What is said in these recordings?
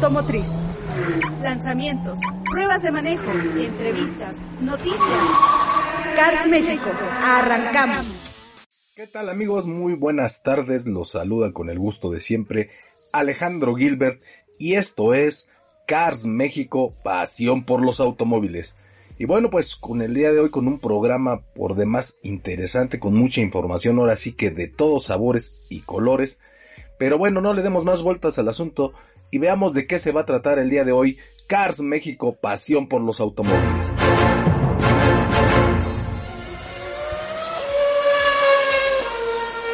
automotriz. Lanzamientos, pruebas de manejo, entrevistas, noticias. Cars México, arrancamos. ¿Qué tal amigos? Muy buenas tardes, los saluda con el gusto de siempre Alejandro Gilbert y esto es Cars México, pasión por los automóviles. Y bueno, pues con el día de hoy con un programa por demás interesante, con mucha información, ahora sí que de todos sabores y colores. Pero bueno, no le demos más vueltas al asunto y veamos de qué se va a tratar el día de hoy. Cars México, pasión por los automóviles.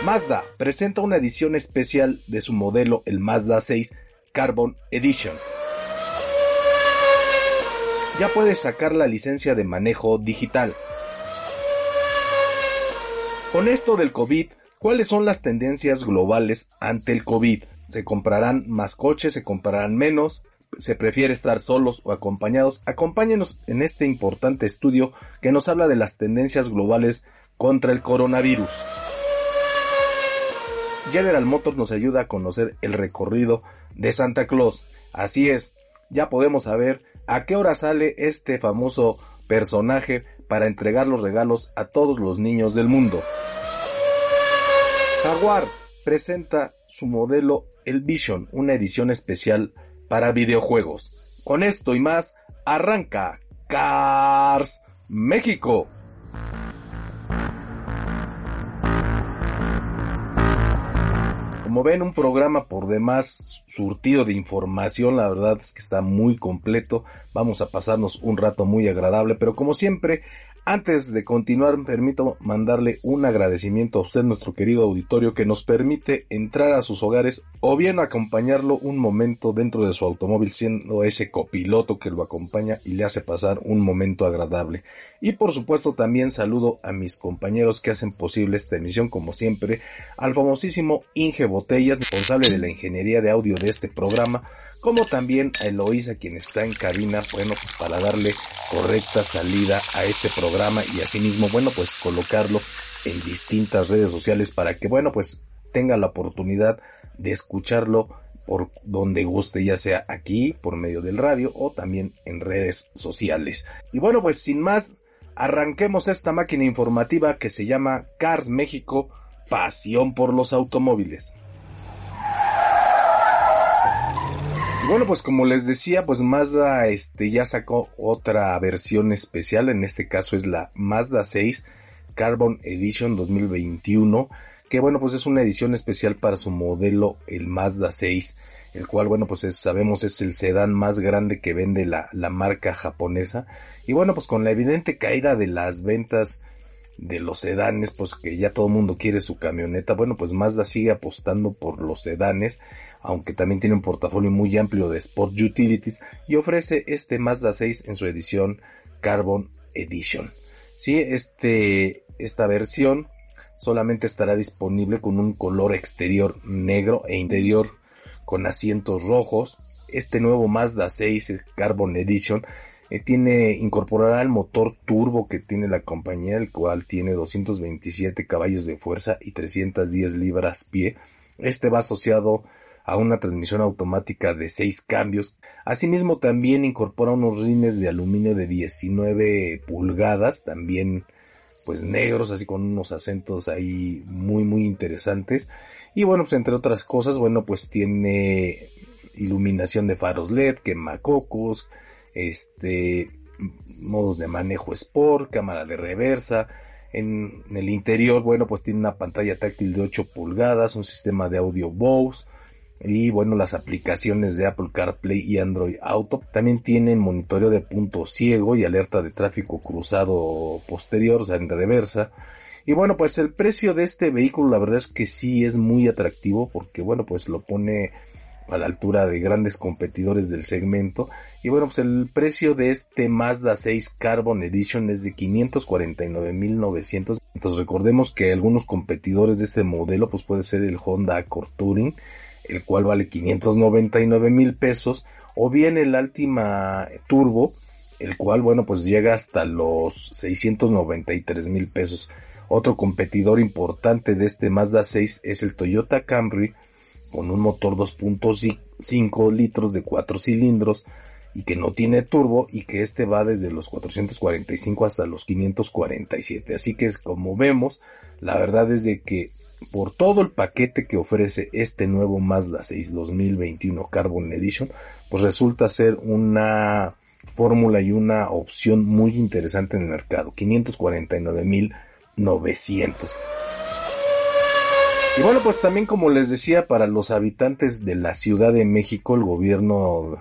Mazda presenta una edición especial de su modelo, el Mazda 6 Carbon Edition ya puedes sacar la licencia de manejo digital. Con esto del COVID, ¿cuáles son las tendencias globales ante el COVID? ¿Se comprarán más coches? ¿Se comprarán menos? ¿Se prefiere estar solos o acompañados? Acompáñenos en este importante estudio que nos habla de las tendencias globales contra el coronavirus. General Motors nos ayuda a conocer el recorrido de Santa Claus. Así es, ya podemos saber a qué hora sale este famoso personaje para entregar los regalos a todos los niños del mundo. Jaguar presenta su modelo El Vision, una edición especial para videojuegos. Con esto y más, arranca Cars México. Como ven, un programa por demás surtido de información, la verdad es que está muy completo, vamos a pasarnos un rato muy agradable, pero como siempre, antes de continuar, permito mandarle un agradecimiento a usted, nuestro querido auditorio, que nos permite entrar a sus hogares o bien acompañarlo un momento dentro de su automóvil, siendo ese copiloto que lo acompaña y le hace pasar un momento agradable. Y por supuesto también saludo a mis compañeros que hacen posible esta emisión, como siempre, al famosísimo Inge Botellas, responsable de la ingeniería de audio de este programa, como también a Eloísa quien está en cabina, bueno, pues para darle correcta salida a este programa y asimismo, bueno, pues colocarlo en distintas redes sociales para que, bueno, pues tenga la oportunidad de escucharlo por donde guste, ya sea aquí por medio del radio o también en redes sociales. Y bueno, pues sin más, arranquemos esta máquina informativa que se llama Cars México, pasión por los automóviles. Bueno, pues como les decía, pues Mazda este ya sacó otra versión especial, en este caso es la Mazda 6 Carbon Edition 2021, que bueno, pues es una edición especial para su modelo el Mazda 6, el cual bueno, pues sabemos es el sedán más grande que vende la, la marca japonesa. Y bueno, pues con la evidente caída de las ventas de los sedanes, pues que ya todo el mundo quiere su camioneta, bueno, pues Mazda sigue apostando por los sedanes aunque también tiene un portafolio muy amplio de Sport Utilities y ofrece este Mazda 6 en su edición Carbon Edition. Sí, este, esta versión solamente estará disponible con un color exterior negro e interior con asientos rojos. Este nuevo Mazda 6 Carbon Edition eh, tiene, incorporará el motor turbo que tiene la compañía, el cual tiene 227 caballos de fuerza y 310 libras pie. Este va asociado a una transmisión automática de 6 cambios. Asimismo también incorpora unos rines de aluminio de 19 pulgadas, también pues negros, así con unos acentos ahí muy muy interesantes. Y bueno, pues entre otras cosas, bueno, pues tiene iluminación de faros LED, quemacocos, este modos de manejo sport, cámara de reversa, En, el interior, bueno, pues tiene una pantalla táctil de 8 pulgadas, un sistema de audio Bose y bueno, las aplicaciones de Apple CarPlay y Android Auto. También tienen monitoreo de punto ciego y alerta de tráfico cruzado posterior, o sea, en reversa. Y bueno, pues el precio de este vehículo la verdad es que sí es muy atractivo porque bueno, pues lo pone a la altura de grandes competidores del segmento. Y bueno, pues el precio de este Mazda 6 Carbon Edition es de 549.900. Entonces recordemos que algunos competidores de este modelo pues puede ser el Honda Accord Touring, el cual vale 599 mil pesos, o bien el Altima Turbo, el cual bueno pues llega hasta los 693 mil pesos. Otro competidor importante de este Mazda 6 es el Toyota Camry, con un motor 2.5 litros de 4 cilindros y que no tiene turbo y que este va desde los 445 hasta los 547. Así que como vemos, la verdad es de que por todo el paquete que ofrece este nuevo Mazda 6 2021 Carbon Edition, pues resulta ser una fórmula y una opción muy interesante en el mercado. 549.900. Y bueno, pues también como les decía, para los habitantes de la Ciudad de México, el gobierno,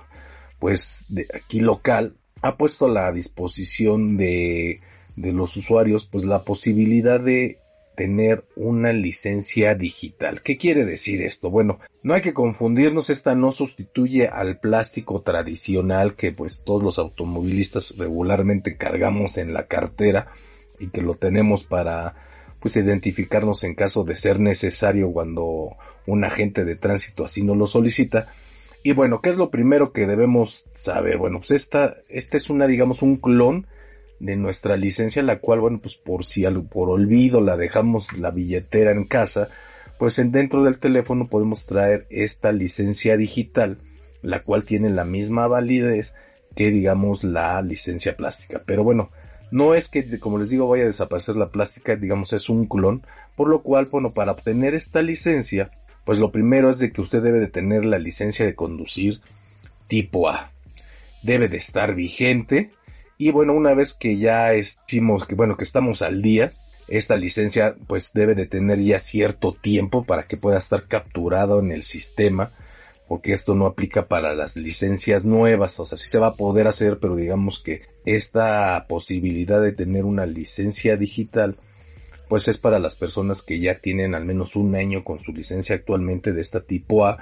pues de aquí local, ha puesto a la disposición de, de los usuarios, pues la posibilidad de tener una licencia digital. ¿Qué quiere decir esto? Bueno, no hay que confundirnos, esta no sustituye al plástico tradicional que pues todos los automovilistas regularmente cargamos en la cartera y que lo tenemos para pues identificarnos en caso de ser necesario cuando un agente de tránsito así no lo solicita. Y bueno, ¿qué es lo primero que debemos saber? Bueno, pues esta, esta es una, digamos, un clon de nuestra licencia, la cual, bueno, pues por si por olvido la dejamos la billetera en casa, pues en, dentro del teléfono podemos traer esta licencia digital, la cual tiene la misma validez que, digamos, la licencia plástica. Pero bueno, no es que, como les digo, vaya a desaparecer la plástica, digamos, es un clon, por lo cual, bueno, para obtener esta licencia, pues lo primero es de que usted debe de tener la licencia de conducir tipo A. Debe de estar vigente y bueno, una vez que ya estimos que, bueno, que estamos al día, esta licencia pues debe de tener ya cierto tiempo para que pueda estar capturado en el sistema porque esto no aplica para las licencias nuevas, o sea, sí se va a poder hacer, pero digamos que esta posibilidad de tener una licencia digital, pues es para las personas que ya tienen al menos un año con su licencia actualmente de esta tipo A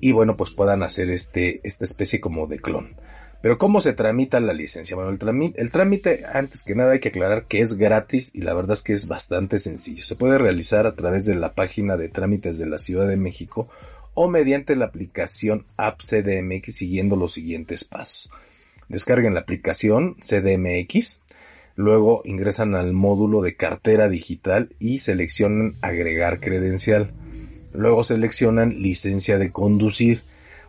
y bueno, pues puedan hacer este, esta especie como de clon. Pero ¿cómo se tramita la licencia? Bueno, el trámite, el trámite, antes que nada hay que aclarar que es gratis y la verdad es que es bastante sencillo. Se puede realizar a través de la página de trámites de la Ciudad de México o mediante la aplicación App CDMX siguiendo los siguientes pasos. Descarguen la aplicación CDMX, luego ingresan al módulo de cartera digital y seleccionan agregar credencial. Luego seleccionan licencia de conducir.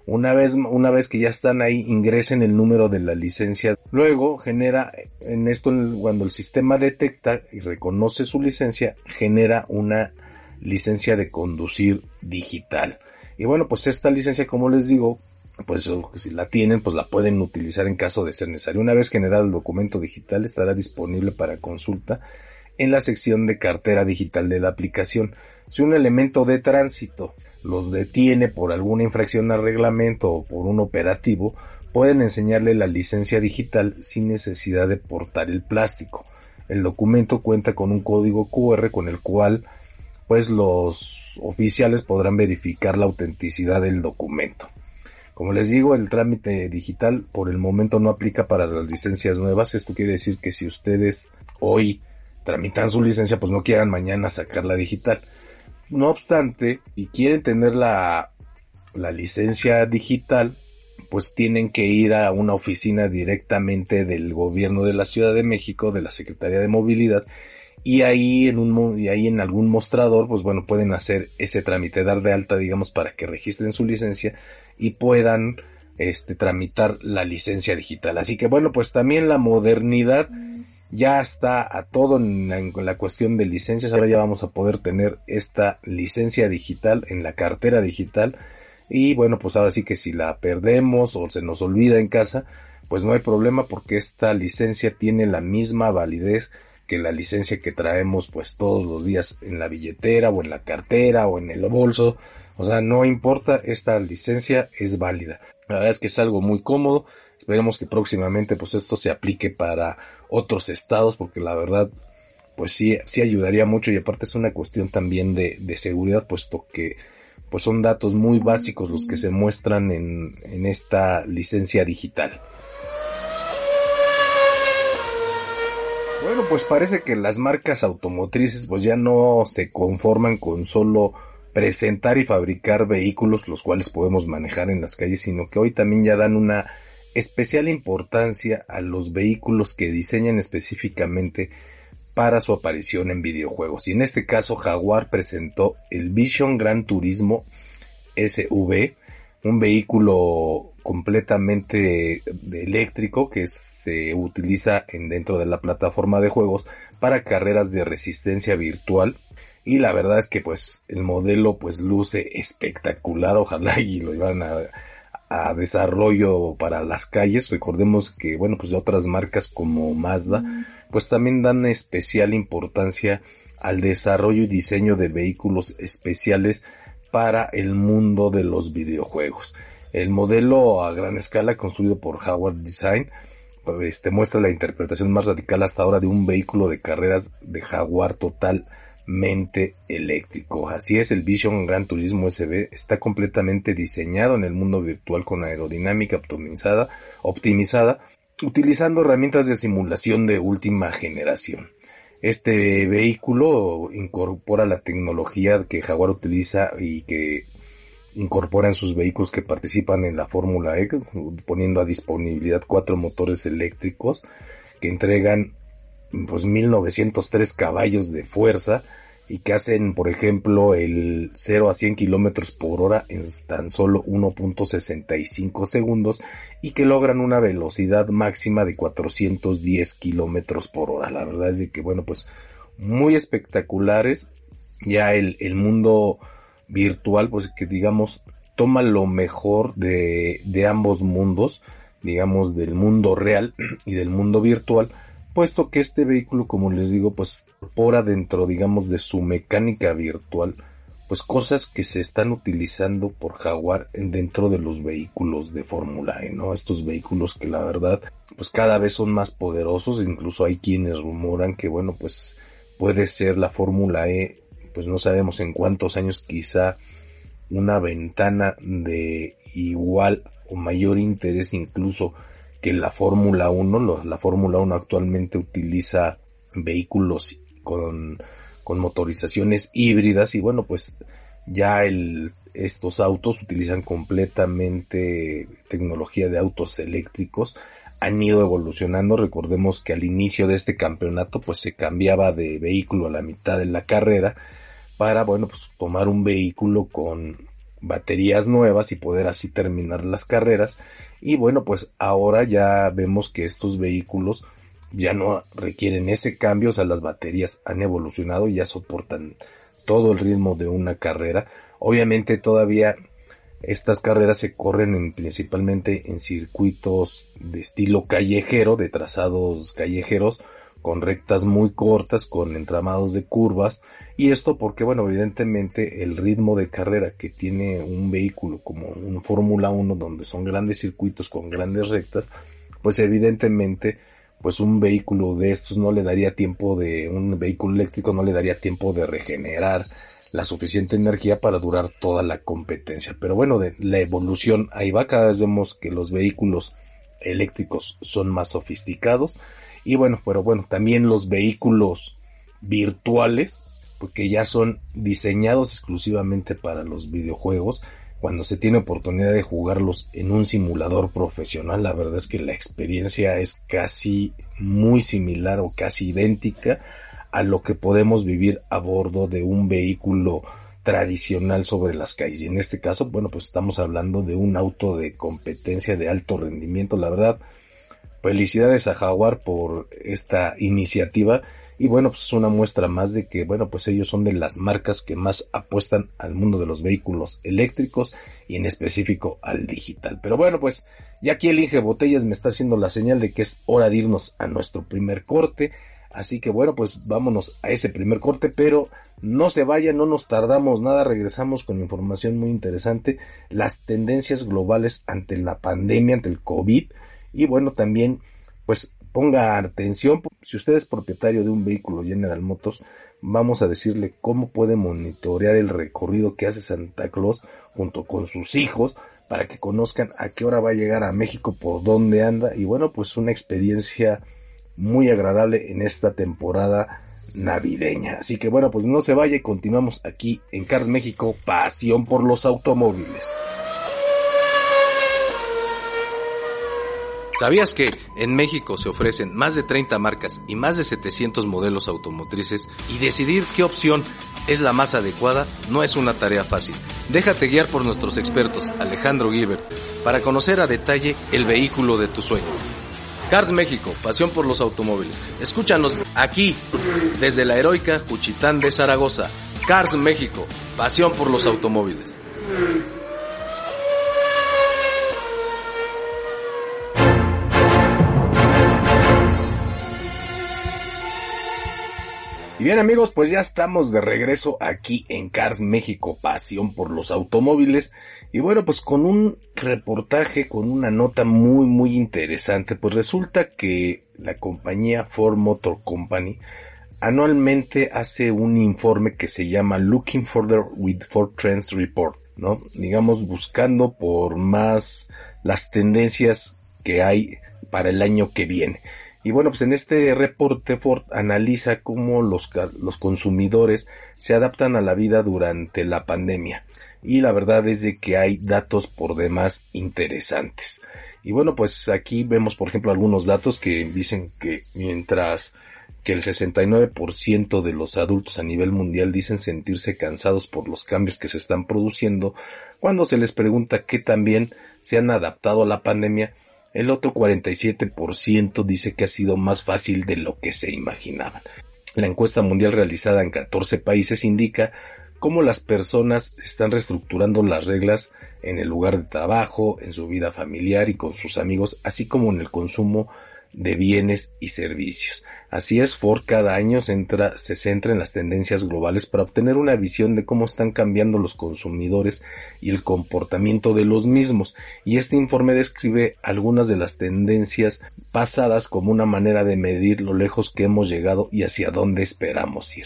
Una vez, una vez que ya están ahí, ingresen el número de la licencia. Luego genera, en esto, cuando el sistema detecta y reconoce su licencia, genera una licencia de conducir digital. Y bueno, pues esta licencia, como les digo, pues si la tienen, pues la pueden utilizar en caso de ser necesario. Una vez generado el documento digital, estará disponible para consulta en la sección de cartera digital de la aplicación. Si un elemento de tránsito los detiene por alguna infracción al reglamento o por un operativo, pueden enseñarle la licencia digital sin necesidad de portar el plástico. El documento cuenta con un código QR con el cual pues los oficiales podrán verificar la autenticidad del documento. Como les digo, el trámite digital por el momento no aplica para las licencias nuevas. Esto quiere decir que si ustedes hoy tramitan su licencia, pues no quieran mañana sacarla digital. No obstante, si quieren tener la, la licencia digital, pues tienen que ir a una oficina directamente del gobierno de la Ciudad de México, de la Secretaría de Movilidad, y ahí en un y ahí en algún mostrador pues bueno pueden hacer ese trámite dar de alta digamos para que registren su licencia y puedan este tramitar la licencia digital. Así que bueno pues también la modernidad ya está a todo en la, cuestión de licencias ahora ya vamos a poder tener esta licencia digital en la cartera digital y bueno pues ahora sí que si la perdemos o se nos olvida en casa pues no hay problema porque esta licencia tiene la misma validez que la licencia que traemos pues todos los días en la billetera o en la cartera o en el bolso. O sea, no importa, esta licencia es válida. La verdad es que es algo muy cómodo. Esperemos que próximamente pues esto se aplique para otros estados porque la verdad pues sí, sí ayudaría mucho y aparte es una cuestión también de, de seguridad puesto que pues son datos muy básicos los que se muestran en, en esta licencia digital. Bueno, pues parece que las marcas automotrices pues ya no se conforman con solo presentar y fabricar vehículos los cuales podemos manejar en las calles, sino que hoy también ya dan una especial importancia a los vehículos que diseñan específicamente para su aparición en videojuegos. Y en este caso Jaguar presentó el Vision Gran Turismo SV, un vehículo completamente eléctrico que se utiliza en dentro de la plataforma de juegos para carreras de resistencia virtual y la verdad es que pues el modelo pues luce espectacular ojalá y lo llevan a, a desarrollo para las calles recordemos que bueno pues de otras marcas como Mazda pues también dan especial importancia al desarrollo y diseño de vehículos especiales para el mundo de los videojuegos. El modelo a gran escala construido por Howard Design este, muestra la interpretación más radical hasta ahora de un vehículo de carreras de Jaguar totalmente eléctrico. Así es, el Vision Gran Turismo SB está completamente diseñado en el mundo virtual con aerodinámica optimizada, optimizada utilizando herramientas de simulación de última generación. Este vehículo incorpora la tecnología que Jaguar utiliza y que incorpora en sus vehículos que participan en la Fórmula E, poniendo a disponibilidad cuatro motores eléctricos que entregan pues 1903 caballos de fuerza y que hacen, por ejemplo, el 0 a 100 kilómetros por hora en tan solo 1.65 segundos y que logran una velocidad máxima de 410 kilómetros por hora. La verdad es de que, bueno, pues muy espectaculares. Ya el, el mundo virtual, pues que digamos, toma lo mejor de, de ambos mundos, digamos, del mundo real y del mundo virtual puesto que este vehículo, como les digo, pues incorpora dentro, digamos, de su mecánica virtual, pues cosas que se están utilizando por Jaguar dentro de los vehículos de Fórmula E, ¿no? Estos vehículos que la verdad, pues cada vez son más poderosos, incluso hay quienes rumoran que, bueno, pues puede ser la Fórmula E, pues no sabemos en cuántos años, quizá una ventana de igual o mayor interés incluso que la Fórmula 1, la Fórmula 1 actualmente utiliza vehículos con, con motorizaciones híbridas y bueno, pues ya estos autos utilizan completamente tecnología de autos eléctricos, han ido evolucionando, recordemos que al inicio de este campeonato pues se cambiaba de vehículo a la mitad de la carrera para bueno pues tomar un vehículo con baterías nuevas y poder así terminar las carreras. Y bueno, pues ahora ya vemos que estos vehículos ya no requieren ese cambio, o sea, las baterías han evolucionado y ya soportan todo el ritmo de una carrera. Obviamente todavía estas carreras se corren principalmente en circuitos de estilo callejero, de trazados callejeros, con rectas muy cortas, con entramados de curvas, y esto porque, bueno, evidentemente el ritmo de carrera que tiene un vehículo como un Fórmula 1, donde son grandes circuitos con grandes rectas, pues evidentemente, pues un vehículo de estos no le daría tiempo de, un vehículo eléctrico no le daría tiempo de regenerar la suficiente energía para durar toda la competencia. Pero bueno, de la evolución ahí va, cada vez vemos que los vehículos eléctricos son más sofisticados, y bueno, pero bueno, también los vehículos virtuales, porque ya son diseñados exclusivamente para los videojuegos. Cuando se tiene oportunidad de jugarlos en un simulador profesional, la verdad es que la experiencia es casi muy similar o casi idéntica a lo que podemos vivir a bordo de un vehículo tradicional sobre las calles. Y en este caso, bueno, pues estamos hablando de un auto de competencia de alto rendimiento. La verdad, Felicidades a Jaguar por esta iniciativa y bueno, pues es una muestra más de que, bueno, pues ellos son de las marcas que más apuestan al mundo de los vehículos eléctricos y en específico al digital. Pero bueno, pues ya aquí el Inge Botellas me está haciendo la señal de que es hora de irnos a nuestro primer corte. Así que bueno, pues vámonos a ese primer corte, pero no se vayan, no nos tardamos nada, regresamos con información muy interesante, las tendencias globales ante la pandemia, ante el COVID, y bueno, también pues ponga atención, si usted es propietario de un vehículo General Motors, vamos a decirle cómo puede monitorear el recorrido que hace Santa Claus junto con sus hijos para que conozcan a qué hora va a llegar a México, por dónde anda y bueno, pues una experiencia muy agradable en esta temporada navideña. Así que bueno, pues no se vaya continuamos aquí en Cars México, pasión por los automóviles. ¿Sabías que en México se ofrecen más de 30 marcas y más de 700 modelos automotrices y decidir qué opción es la más adecuada no es una tarea fácil? Déjate guiar por nuestros expertos Alejandro Gilbert para conocer a detalle el vehículo de tu sueño. Cars México, pasión por los automóviles. Escúchanos aquí desde la heroica Juchitán de Zaragoza. Cars México, pasión por los automóviles. Y bien amigos, pues ya estamos de regreso aquí en Cars México, pasión por los automóviles. Y bueno, pues con un reportaje, con una nota muy muy interesante, pues resulta que la compañía Ford Motor Company anualmente hace un informe que se llama Looking Further with Ford Trends Report, ¿no? Digamos buscando por más las tendencias que hay para el año que viene. Y bueno, pues en este reporte Ford analiza cómo los, los consumidores se adaptan a la vida durante la pandemia. Y la verdad es de que hay datos por demás interesantes. Y bueno, pues aquí vemos por ejemplo algunos datos que dicen que mientras que el 69% de los adultos a nivel mundial dicen sentirse cansados por los cambios que se están produciendo, cuando se les pregunta qué también se han adaptado a la pandemia, el otro 47% dice que ha sido más fácil de lo que se imaginaban. La encuesta mundial realizada en 14 países indica cómo las personas están reestructurando las reglas en el lugar de trabajo, en su vida familiar y con sus amigos, así como en el consumo de bienes y servicios. Así es, Ford cada año se, centra en las tendencias globales para obtener una visión de cómo están cambiando los consumidores y el comportamiento de los mismos, y este informe describe algunas de las tendencias pasadas como una manera de medir lo lejos que hemos llegado y hacia dónde esperamos ir.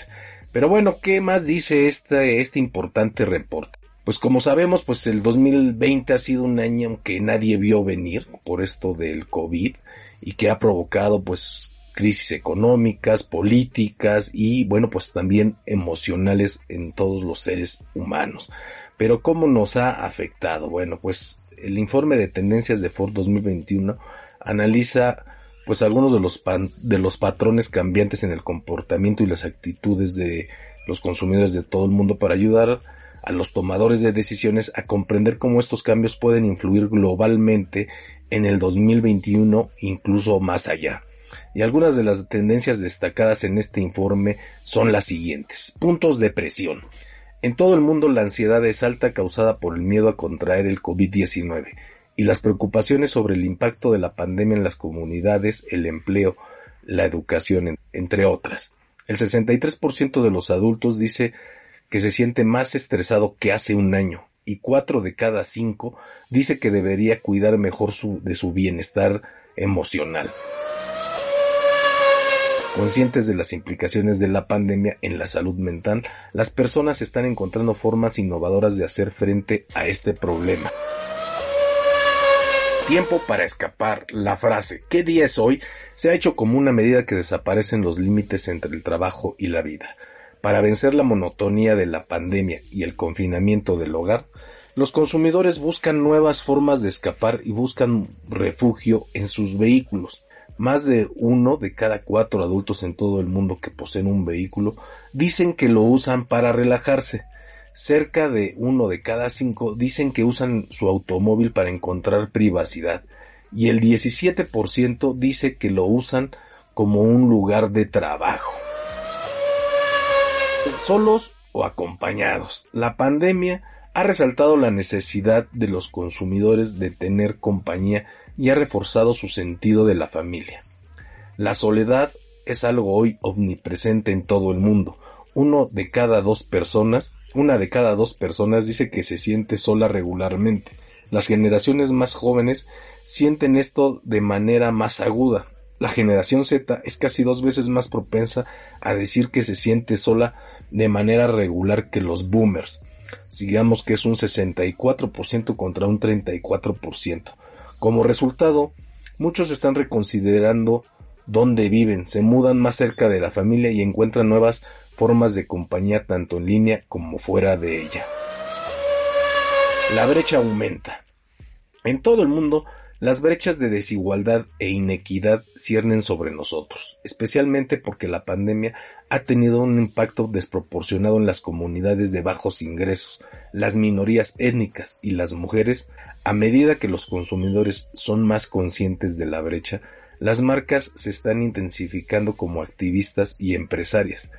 Pero bueno, ¿qué más dice este, este importante reporte? Pues como sabemos, pues el 2020 ha sido un año que nadie vio venir por esto del COVID y que ha provocado pues crisis económicas, políticas y bueno pues también emocionales en todos los seres humanos. Pero ¿cómo nos ha afectado? Bueno pues el informe de tendencias de Ford 2021 analiza pues algunos de los, de los patrones cambiantes en el comportamiento y las actitudes de los consumidores de todo el mundo para ayudar a los tomadores de decisiones a comprender cómo estos cambios pueden influir globalmente en el 2021 incluso más allá. Y algunas de las tendencias destacadas en este informe son las siguientes. Puntos de presión. En todo el mundo la ansiedad es alta causada por el miedo a contraer el COVID-19 y las preocupaciones sobre el impacto de la pandemia en las comunidades, el empleo, la educación, entre otras. El 63% de los adultos dice que se siente más estresado que hace un año y cuatro de cada cinco dice que debería cuidar mejor de su bienestar emocional. Conscientes de las implicaciones de la pandemia en la salud mental, las personas están encontrando formas innovadoras de hacer frente a este problema. Tiempo para escapar. La frase ¿qué día es hoy? se ha hecho como una medida que desaparecen los límites entre el trabajo y la vida. Para vencer la monotonía de la pandemia y el confinamiento del hogar, los consumidores buscan nuevas formas de escapar y buscan refugio en sus vehículos. Más de uno de cada cuatro adultos en todo el mundo que poseen un vehículo dicen que lo usan para relajarse. Cerca de uno de cada cinco dicen que usan su automóvil para encontrar privacidad y el 17% dice que lo usan como un lugar de trabajo solos o acompañados. La pandemia ha resaltado la necesidad de los consumidores de tener compañía y ha reforzado su sentido de la familia. La soledad es algo hoy omnipresente en todo el mundo. Uno de cada dos personas, una de cada dos personas dice que se siente sola regularmente. Las generaciones más jóvenes sienten esto de manera más aguda. La generación Z es casi dos veces más propensa a decir que se siente sola de manera regular que los boomers. Digamos que es un 64% contra un 34%. Como resultado, muchos están reconsiderando dónde viven, se mudan más cerca de la familia y encuentran nuevas formas de compañía tanto en línea como fuera de ella. La brecha aumenta. En todo el mundo, las brechas de desigualdad e inequidad ciernen sobre nosotros, especialmente porque la pandemia ha tenido un impacto desproporcionado en las comunidades de bajos ingresos, las minorías étnicas y las mujeres, a medida que los consumidores son más conscientes de la brecha, las marcas se están intensificando como activistas y empresarias,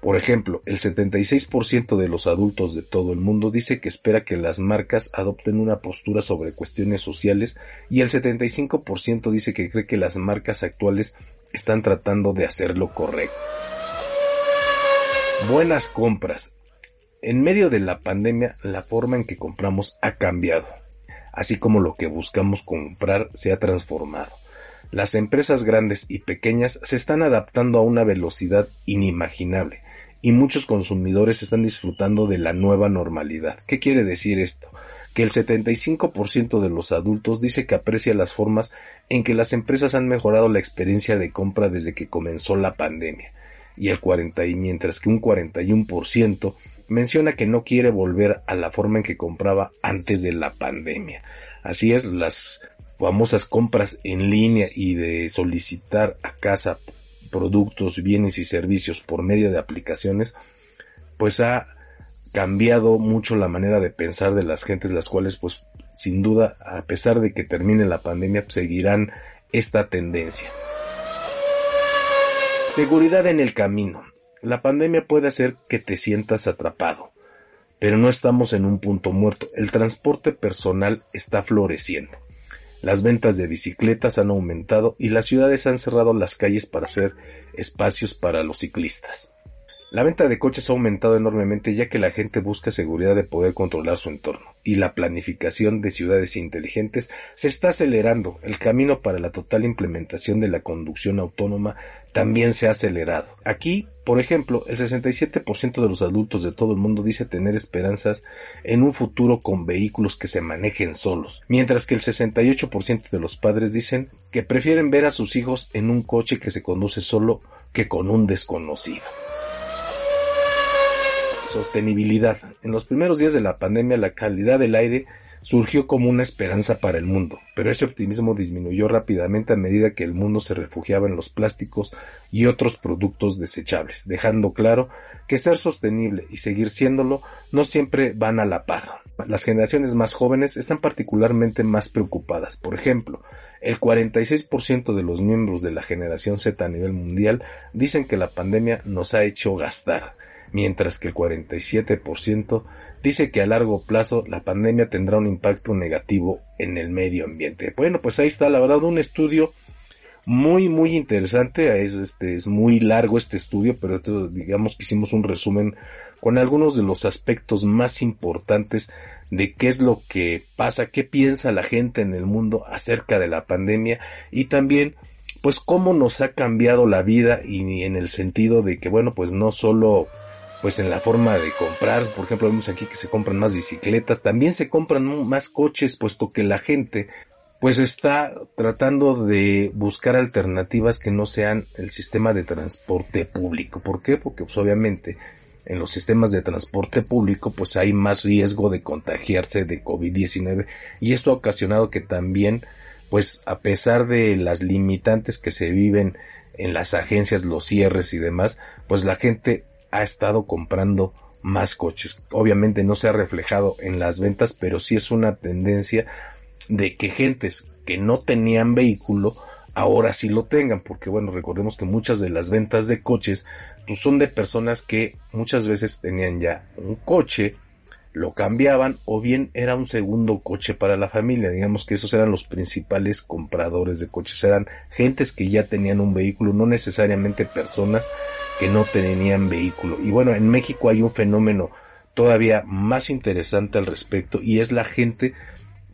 por ejemplo, el 76% de los adultos de todo el mundo dice que espera que las marcas adopten una postura sobre cuestiones sociales y el 75% dice que cree que las marcas actuales están tratando de hacer lo correcto. Buenas compras. En medio de la pandemia, la forma en que compramos ha cambiado, así como lo que buscamos comprar se ha transformado. Las empresas grandes y pequeñas se están adaptando a una velocidad inimaginable y muchos consumidores están disfrutando de la nueva normalidad. ¿Qué quiere decir esto? Que el 75% de los adultos dice que aprecia las formas en que las empresas han mejorado la experiencia de compra desde que comenzó la pandemia. Y el 40 y mientras que un 41% menciona que no quiere volver a la forma en que compraba antes de la pandemia. Así es, las famosas compras en línea y de solicitar a casa productos, bienes y servicios por medio de aplicaciones, pues ha cambiado mucho la manera de pensar de las gentes, las cuales pues sin duda, a pesar de que termine la pandemia, seguirán esta tendencia. Seguridad en el camino. La pandemia puede hacer que te sientas atrapado, pero no estamos en un punto muerto. El transporte personal está floreciendo. Las ventas de bicicletas han aumentado y las ciudades han cerrado las calles para hacer espacios para los ciclistas. La venta de coches ha aumentado enormemente ya que la gente busca seguridad de poder controlar su entorno y la planificación de ciudades inteligentes se está acelerando. El camino para la total implementación de la conducción autónoma también se ha acelerado. Aquí, por ejemplo, el 67% de los adultos de todo el mundo dice tener esperanzas en un futuro con vehículos que se manejen solos, mientras que el 68% de los padres dicen que prefieren ver a sus hijos en un coche que se conduce solo que con un desconocido. Sostenibilidad. En los primeros días de la pandemia la calidad del aire surgió como una esperanza para el mundo, pero ese optimismo disminuyó rápidamente a medida que el mundo se refugiaba en los plásticos y otros productos desechables, dejando claro que ser sostenible y seguir siéndolo no siempre van a la par. Las generaciones más jóvenes están particularmente más preocupadas. Por ejemplo, el 46% de los miembros de la generación Z a nivel mundial dicen que la pandemia nos ha hecho gastar mientras que el 47% dice que a largo plazo la pandemia tendrá un impacto negativo en el medio ambiente. Bueno, pues ahí está, la verdad, un estudio muy, muy interesante. Es, este, es muy largo este estudio, pero digamos que hicimos un resumen con algunos de los aspectos más importantes de qué es lo que pasa, qué piensa la gente en el mundo acerca de la pandemia y también pues cómo nos ha cambiado la vida y en el sentido de que bueno pues no solo pues en la forma de comprar, por ejemplo, vemos aquí que se compran más bicicletas, también se compran más coches, puesto que la gente pues está tratando de buscar alternativas que no sean el sistema de transporte público. ¿Por qué? Porque pues obviamente en los sistemas de transporte público pues hay más riesgo de contagiarse de COVID-19 y esto ha ocasionado que también pues a pesar de las limitantes que se viven en las agencias, los cierres y demás, pues la gente ha estado comprando más coches. Obviamente no se ha reflejado en las ventas, pero sí es una tendencia de que gentes que no tenían vehículo ahora sí lo tengan, porque bueno, recordemos que muchas de las ventas de coches pues son de personas que muchas veces tenían ya un coche, lo cambiaban o bien era un segundo coche para la familia. Digamos que esos eran los principales compradores de coches. Eran gentes que ya tenían un vehículo, no necesariamente personas que no tenían vehículo. Y bueno, en México hay un fenómeno todavía más interesante al respecto y es la gente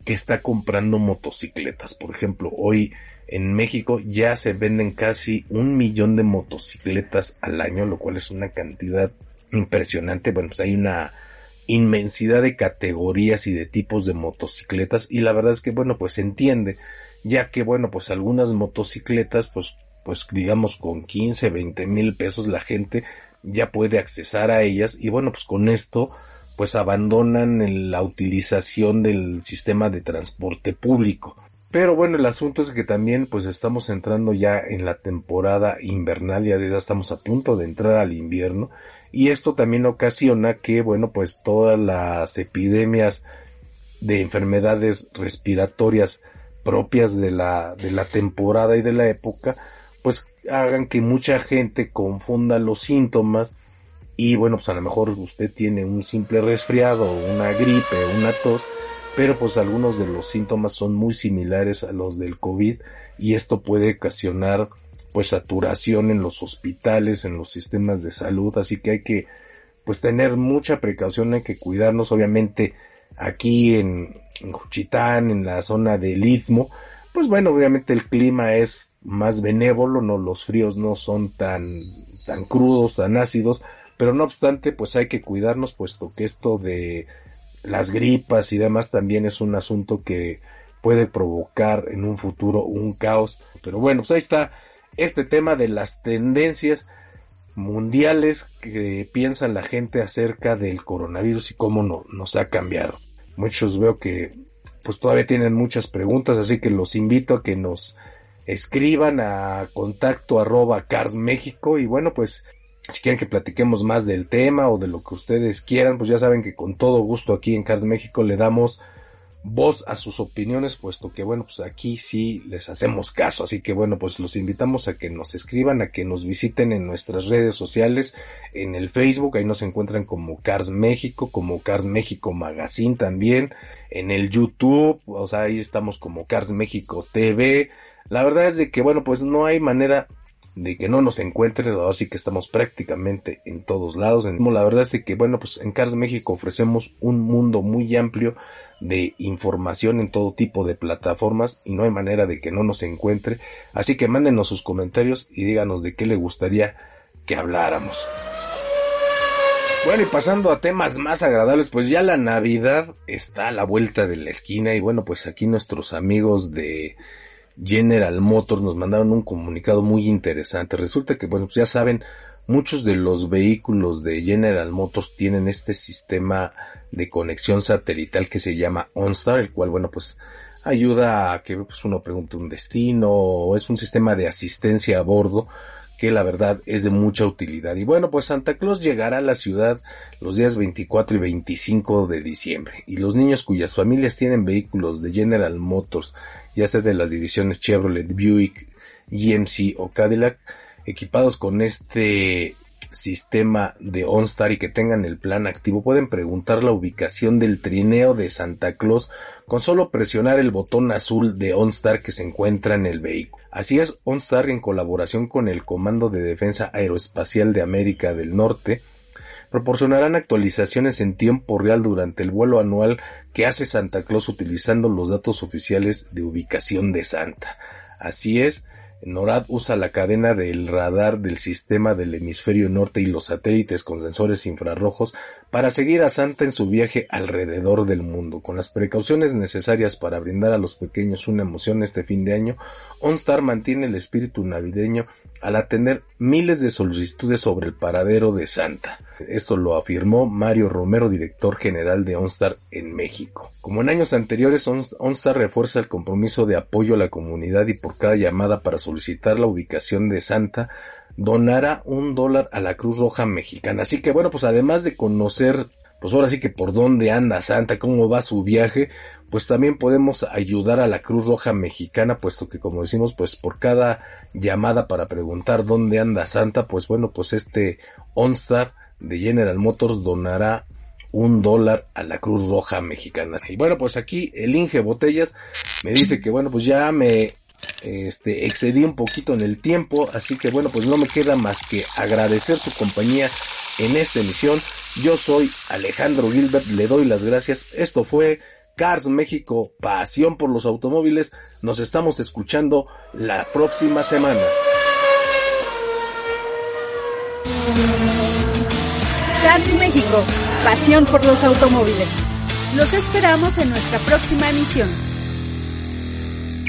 que está comprando motocicletas. Por ejemplo, hoy en México ya se venden casi un millón de motocicletas al año, lo cual es una cantidad impresionante. Bueno, pues hay una inmensidad de categorías y de tipos de motocicletas y la verdad es que bueno pues se entiende ya que bueno pues algunas motocicletas pues pues digamos con 15 20 mil pesos la gente ya puede accesar a ellas. Y bueno pues con esto pues abandonan la utilización del sistema de transporte público. Pero bueno el asunto es que también pues estamos entrando ya en la temporada invernal ya ya estamos a punto de entrar al invierno. Y esto también ocasiona que, bueno, pues todas las epidemias de enfermedades respiratorias propias de la, de la temporada y de la época, pues hagan que mucha gente confunda los síntomas y bueno, pues a lo mejor usted tiene un simple resfriado, una gripe, una tos, pero pues algunos de los síntomas son muy similares a los del COVID y esto puede ocasionar pues saturación en los hospitales, en los sistemas de salud, así que hay que pues tener mucha precaución, hay que cuidarnos, obviamente aquí en, en Juchitán, en la zona del Istmo, pues bueno, obviamente el clima es más benévolo, no los fríos no son tan tan crudos, tan ácidos, pero no obstante, pues hay que cuidarnos puesto que esto de las gripas y demás también es un asunto que puede provocar en un futuro un caos. Pero bueno, pues ahí está este tema de las tendencias mundiales que piensa la gente acerca del coronavirus y cómo no, nos ha cambiado. Muchos veo que pues todavía tienen muchas preguntas, así que los invito a que nos escriban a contacto arroba Cars y bueno pues si quieren que platiquemos más del tema o de lo que ustedes quieran, pues ya saben que con todo gusto aquí en Cars México le damos voz a sus opiniones, puesto que bueno, pues aquí sí les hacemos caso. Así que bueno, pues los invitamos a que nos escriban, a que nos visiten en nuestras redes sociales, en el Facebook, ahí nos encuentran como Cars México, como Cars México Magazine también, en el YouTube, o sea, ahí estamos como Cars México TV. La verdad es de que bueno, pues no hay manera de que no nos encuentren, así que estamos prácticamente en todos lados. La verdad es de que bueno, pues en Cars México ofrecemos un mundo muy amplio de información en todo tipo de plataformas y no hay manera de que no nos encuentre. Así que mándenos sus comentarios y díganos de qué le gustaría que habláramos. Bueno, y pasando a temas más agradables, pues ya la Navidad está a la vuelta de la esquina y bueno, pues aquí nuestros amigos de General Motors nos mandaron un comunicado muy interesante. Resulta que, bueno, pues ya saben, muchos de los vehículos de General Motors tienen este sistema de conexión satelital que se llama OnStar, el cual, bueno, pues ayuda a que pues, uno pregunte un destino, o es un sistema de asistencia a bordo que la verdad es de mucha utilidad. Y bueno, pues Santa Claus llegará a la ciudad los días 24 y 25 de diciembre. Y los niños cuyas familias tienen vehículos de General Motors, ya sea de las divisiones Chevrolet, Buick, GMC o Cadillac, equipados con este sistema de OnStar y que tengan el plan activo pueden preguntar la ubicación del trineo de Santa Claus con solo presionar el botón azul de OnStar que se encuentra en el vehículo. Así es, OnStar en colaboración con el Comando de Defensa Aeroespacial de América del Norte proporcionarán actualizaciones en tiempo real durante el vuelo anual que hace Santa Claus utilizando los datos oficiales de ubicación de Santa. Así es, NORAD usa la cadena del radar del sistema del hemisferio norte y los satélites con sensores infrarrojos para seguir a Santa en su viaje alrededor del mundo. Con las precauciones necesarias para brindar a los pequeños una emoción este fin de año, OnStar mantiene el espíritu navideño al atender miles de solicitudes sobre el paradero de Santa. Esto lo afirmó Mario Romero, director general de OnStar en México. Como en años anteriores, OnStar refuerza el compromiso de apoyo a la comunidad y por cada llamada para solicitar la ubicación de Santa, donará un dólar a la Cruz Roja Mexicana. Así que bueno, pues además de conocer, pues ahora sí que por dónde anda Santa, cómo va su viaje, pues también podemos ayudar a la Cruz Roja Mexicana, puesto que como decimos, pues por cada llamada para preguntar dónde anda Santa, pues bueno, pues este OnStar de General Motors donará un dólar a la Cruz Roja Mexicana. Y bueno, pues aquí el Inge Botellas me dice que bueno, pues ya me este, excedí un poquito en el tiempo, así que bueno, pues no me queda más que agradecer su compañía en esta emisión. Yo soy Alejandro Gilbert, le doy las gracias. Esto fue Cars México, pasión por los automóviles. Nos estamos escuchando la próxima semana. Cars México, pasión por los automóviles. Los esperamos en nuestra próxima emisión.